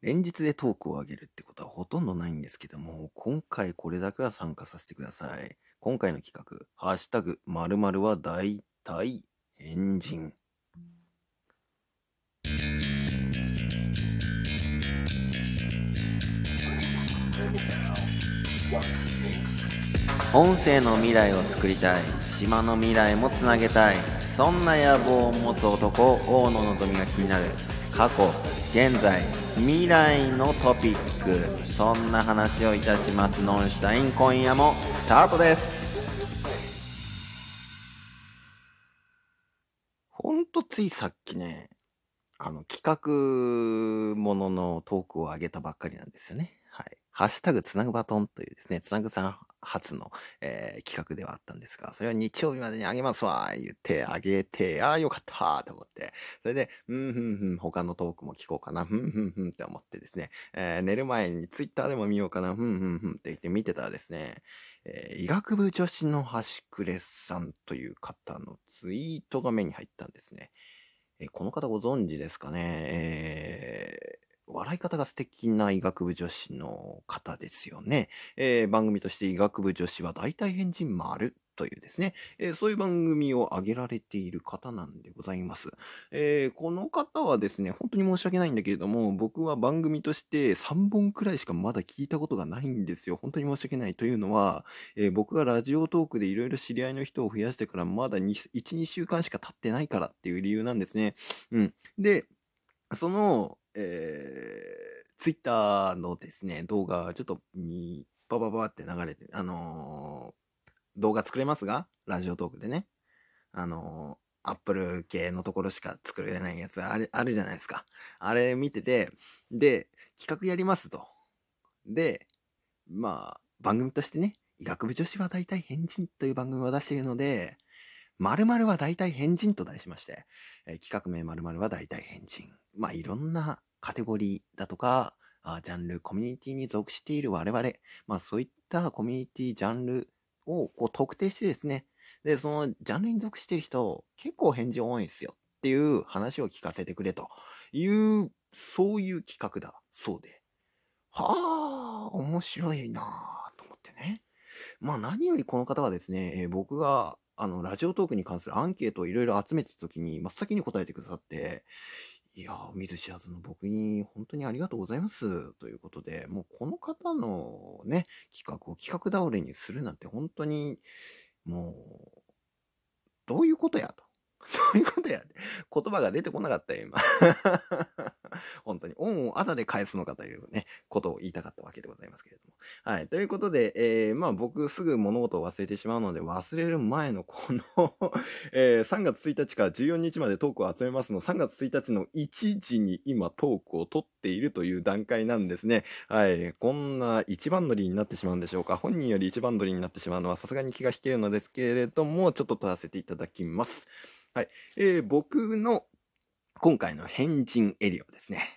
連日でトークを上げるってことはほとんどないんですけども、今回これだけは参加させてください。今回の企画、ハッシュタグ、〇〇は大体変人。音声の未来を作りたい島の未来もつなげたいそんな野望を持つ男大野のぞみが気になる過去現在未来のトピック。そんな話をいたします。ノンシュタイン今夜もスタートです。ほんとついさっきねあの企画もののトークを上げたばっかりなんですよね。はい。ハッシュタグつなぐバトンというですね、つなぐさん初の、えー、企画ではあったんですが、それは日曜日までにあげますわ言って、あげて、ああ、よかったと思って、それで、うん、ふんふん、他のトークも聞こうかな、ふんふんふんって思ってですね、えー、寝る前にツイッターでも見ようかな、ふんふんふんって言って見てたらですね、えー、医学部女子の端くれさんという方のツイートが目に入ったんですね。えー、この方ご存知ですかね、え笑い方が素敵な医学部女子の方ですよね。えー、番組として医学部女子は大体変人丸というですね、えー、そういう番組を挙げられている方なんでございます。えー、この方はですね、本当に申し訳ないんだけれども、僕は番組として3本くらいしかまだ聞いたことがないんですよ。本当に申し訳ないというのは、えー、僕がラジオトークでいろいろ知り合いの人を増やしてからまだ1、2週間しか経ってないからっていう理由なんですね。うん。で、その、えー、ツイッターのですね、動画、ちょっと、に、バババって流れて、あのー、動画作れますが？ラジオトークでね。あのー、アップル系のところしか作れないやつあれ、あるじゃないですか。あれ見てて、で、企画やりますと。で、まあ、番組としてね、医学部女子は大体変人という番組を出しているので、〇〇は大体変人と題しまして、えー、企画名〇〇は大体変人。まあ、いろんなカテゴリーだとか、あジャンル、コミュニティに属している我々、まあそういったコミュニティ、ジャンルをこう特定してですね、で、そのジャンルに属している人、結構返事多いんですよっていう話を聞かせてくれという、そういう企画だそうで。はあ、面白いなと思ってね。まあ何よりこの方はですね、えー、僕があの、ラジオトークに関するアンケートをいろいろ集めてた時に、真っ先に答えてくださって、いやー、見ず知らずの僕に本当にありがとうございます。ということで、もうこの方のね、企画を企画倒れにするなんて本当に、もう、どういうことやと。どういうことや言葉が出てこなかったよ、今。本当に、恩をあだで返すのかというね、ことを言いたかったわけでございますけれども。はい。ということで、えー、まあ僕すぐ物事を忘れてしまうので、忘れる前のこの えー、3月1日から14日までトークを集めますの、3月1日の1時に今トークを取っているという段階なんですね。はい。こんな一番乗りになってしまうんでしょうか。本人より一番乗りになってしまうのはさすがに気が引けるのですけれども、ちょっと取らせていただきます。はい。えー、僕の今回の変人エリアですね、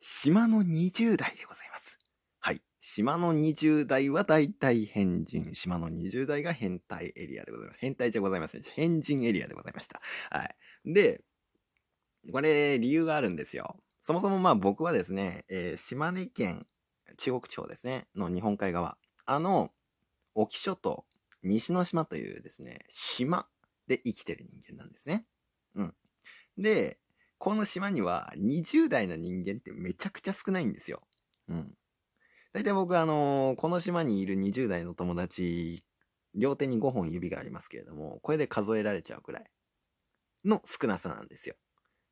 島の20代でございます。島の20代は大体変人。島の20代が変態エリアでございます。変態じゃございません。変人エリアでございました。はい。で、これ理由があるんですよ。そもそもまあ僕はですね、えー、島根県中国地方ですね、の日本海側。あの、沖諸島、西之島というですね、島で生きてる人間なんですね。うん。で、この島には20代の人間ってめちゃくちゃ少ないんですよ。うん。大体僕あのー、この島にいる20代の友達、両手に5本指がありますけれども、これで数えられちゃうくらいの少なさなんですよ。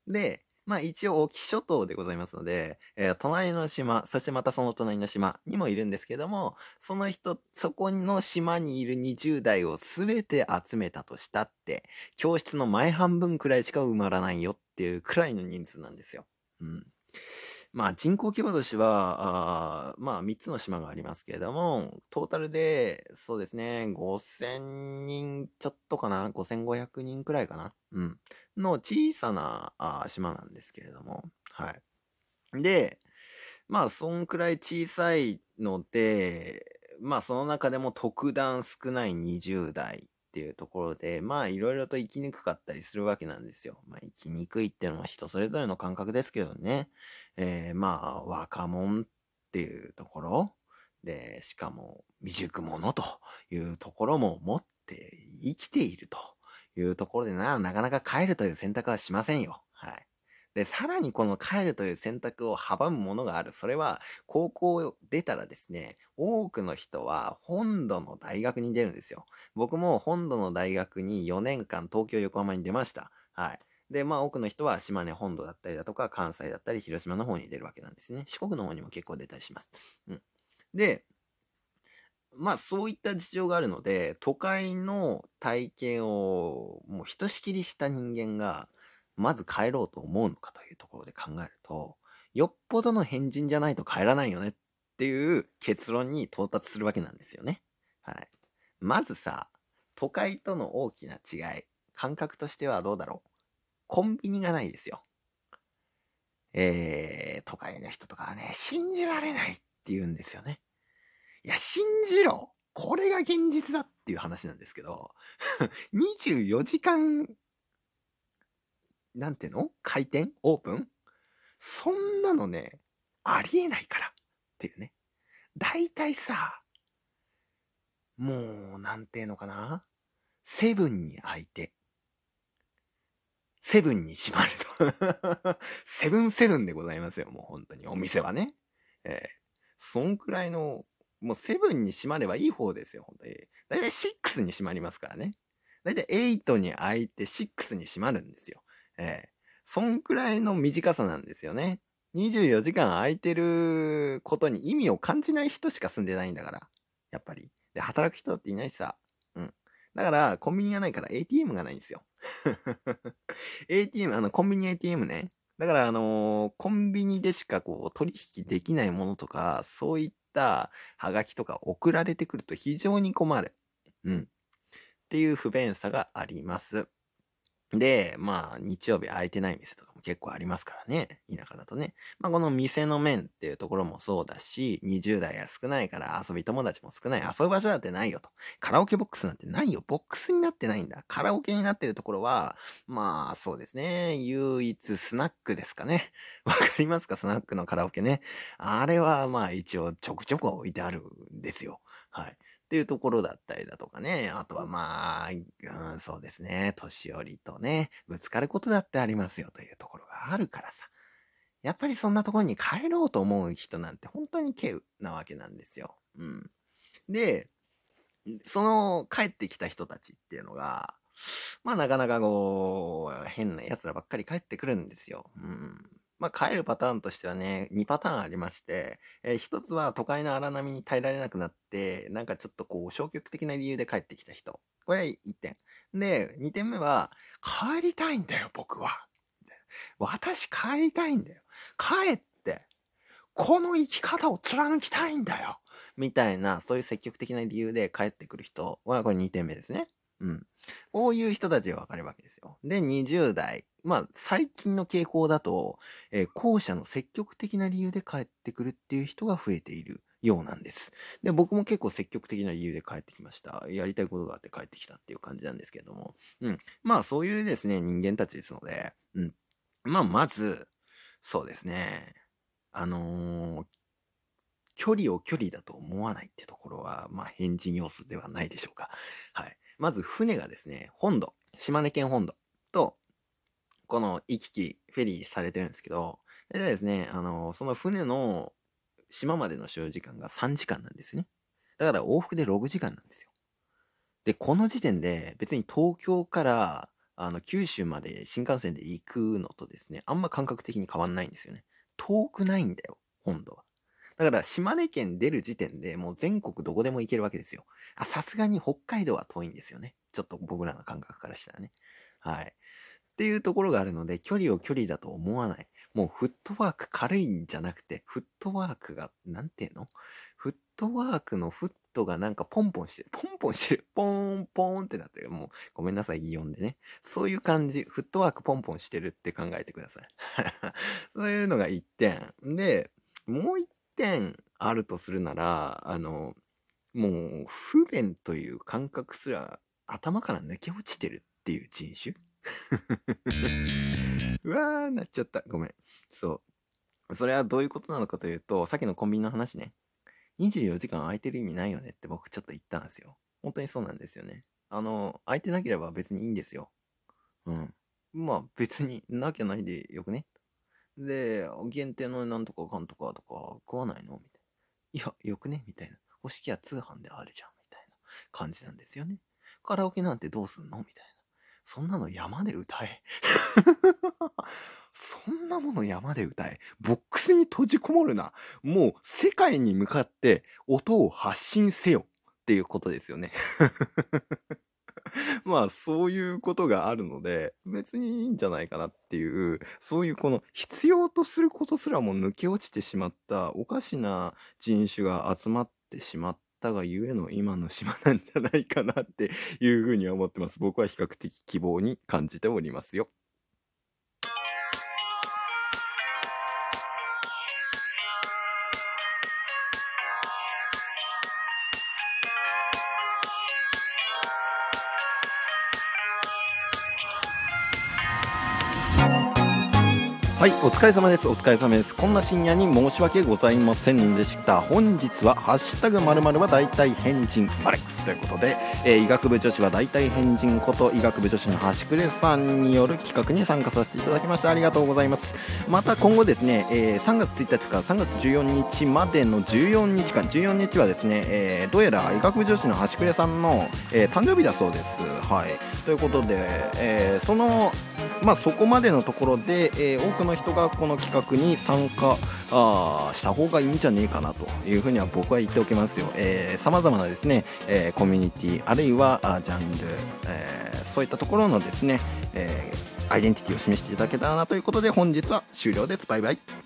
で、まあ一応沖諸島でございますので、えー、隣の島、そしてまたその隣の島にもいるんですけども、その人、そこの島にいる20代を全て集めたとしたって、教室の前半分くらいしか埋まらないよっていうくらいの人数なんですよ。うん。まあ人口規模としては、あまあ3つの島がありますけれども、トータルで、そうですね、5000人ちょっとかな ?5500 人くらいかなうん。の小さなあ島なんですけれども、はい。で、まあそんくらい小さいので、まあその中でも特段少ない20代っていうところで、まあいろいろと生きにくかったりするわけなんですよ。まあ生きにくいっていうのは人それぞれの感覚ですけどね。えー、まあ若者っていうところで、しかも未熟者というところも持って生きているというところでな、なかなか帰るという選択はしませんよ。はい。で、さらにこの帰るという選択を阻むものがある。それは、高校を出たらですね、多くの人は本土の大学に出るんですよ。僕も本土の大学に4年間東京横浜に出ました。はい。で、まあ多くの人は島根本土だったりだとか、関西だったり、広島の方に出るわけなんですね。四国の方にも結構出たりします。うん。で、まあそういった事情があるので、都会の体験をもうひとしきりした人間が、まず帰ろうと思うのかというところで考えると、よっぽどの変人じゃないと帰らないよねっていう結論に到達するわけなんですよね。はい。まずさ、都会との大きな違い、感覚としてはどうだろう。コンビニがないですよ。えー、都会の人とかはね、信じられないって言うんですよね。いや、信じろこれが現実だっていう話なんですけど、24時間、なんていうの？開店オープン？そんなのね、ありえないからっていうね。大体さ、もう、なんていうのかな？セブンに開いて、セブンに閉まるとセブンセブンでございますよ、もう本当に。お店はね。えー、そんくらいのもうセブンに閉まればいい方ですよ、本当に。だいたい6に閉まりますからね。だいたい8に開いて6に閉まるんですよ。ええ、そんくらいの短さなんですよね。24時間空いてることに意味を感じない人しか住んでないんだから。やっぱり。で、働く人だっていないしさ。うん。だから、コンビニがないから ATM がないんですよ。ATM、あの、コンビニ ATM ね。だから、あのー、コンビニでしかこう、取引できないものとか、そういったハガキとか送られてくると非常に困る。うん。っていう不便さがあります。で、まあ、日曜日空いてない店とかも結構ありますからね。田舎だとね。まあ、この店の面っていうところもそうだし、20代が少ないから遊び友達も少ない。遊ぶ場所だってないよと。カラオケボックスなんてないよ。ボックスになってないんだ。カラオケになってるところは、まあ、そうですね。唯一スナックですかね。わかりますか？スナックのカラオケね。あれは、まあ、一応ちょくちょく置いてあるんですよ。はい。っていうところだったりだとかね。あとはまあ、うん、そうですね。年寄りとね、ぶつかることだってありますよというところがあるからさ。やっぱりそんなところに帰ろうと思う人なんて本当に稀有なわけなんですよ。うん。で、その帰ってきた人たちっていうのが、まあなかなかこう、変な奴らばっかり帰ってくるんですよ。うん。まあ、帰るパターンとしてはね、2パターンありまして、えー、1つは都会の荒波に耐えられなくなって、なんかちょっとこう、消極的な理由で帰ってきた人。これは1点。で、2点目は、帰りたいんだよ、僕は。私帰りたいんだよ。帰って、この生き方を貫きたいんだよ。みたいな、そういう積極的な理由で帰ってくる人は、これ2点目ですね。うん。こういう人たちがわかるわけですよ。で、20代。まあ、最近の傾向だと、えー、後者の積極的な理由で帰ってくるっていう人が増えているようなんです。で、僕も結構積極的な理由で帰ってきました。やりたいことがあって帰ってきたっていう感じなんですけども。うん。まあ、そういうですね、人間たちですので、うん。まあ、まず、そうですね。あのー、距離を距離だと思わないってところは、まあ、変人要素ではないでしょうか。はい。まず船がですね、本土、島根県本土と、この行き来、フェリーされてるんですけど、でですね、あの、その船の島までの使用時間が3時間なんですね。だから往復で6時間なんですよ。で、この時点で別に東京からあの九州まで新幹線で行くのとですね、あんま感覚的に変わんないんですよね。遠くないんだよ、本土は。だから島根県出る時点でもう全国どこでも行けるわけですよ。あ、さすがに北海道は遠いんですよね。ちょっと僕らの感覚からしたらね。はい。っていうところがあるので、距離を距離だと思わない。もうフットワーク軽いんじゃなくて、フットワークが、なんていうの？フットワークのフットがなんかポンポンしてる。ポンポンしてる。ポーン、ポーンってなってる。もう、ごめんなさい、擬音でね。そういう感じ。フットワークポンポンしてるって考えてください。そういうのが1点。で、もう1点あるとするなら、あの、もう不便という感覚すら頭から抜け落ちてるっていう人種 うわー、なっちゃった。ごめん。そう。それはどういうことなのかというと、さっきのコンビニの話ね。24時間空いてる意味ないよねって僕ちょっと言ったんですよ。本当にそうなんですよね。あの、空いてなければ別にいいんですよ。うん。まあ別になきゃないでよくね。で、限定のなんとかかんとかとか食わないのみたいな。いや、よくね？みたいな。欲しきは通販であるじゃん。みたいな感じなんですよね。カラオケなんてどうすんの？みたいな。そんなの山で歌え。そんなもの山で歌え。ボックスに閉じこもるな。もう世界に向かって音を発信せよっていうことですよね。まあそういうことがあるので別にいいんじゃないかなっていうそういうこの必要とすることすらも抜け落ちてしまったおかしな人種が集まってしまったがゆえの今の島なんじゃないかなっていうふうには思ってます。僕は比較的希望に感じておりますよ。はい、お疲れ様です。お疲れ様です。こんな深夜に申し訳ございませんでした。本日は、ハッシュタグ〇〇は大体変人あれ？ということで、えー医学部女子は大体変人こと医学部女子の端くれさんによる企画に参加させていただきましてありがとうございます。また今後ですね、えー3月1日から3月14日までの14日間、14日はですね、えーどうやら医学部女子の端くれさんの、えー誕生日だそうです。はい。ということで、えーその、まあそこまでのところで、えー多くの人がこの企画に参加あした方がいいんじゃねえかなというふうには僕は言っておきますよ。さまざまなですね、えーコミュニティあるいはジャンル、えーそういったところのですね、えーアイデンティティを示していただけたらなということで本日は終了です。バイバイ。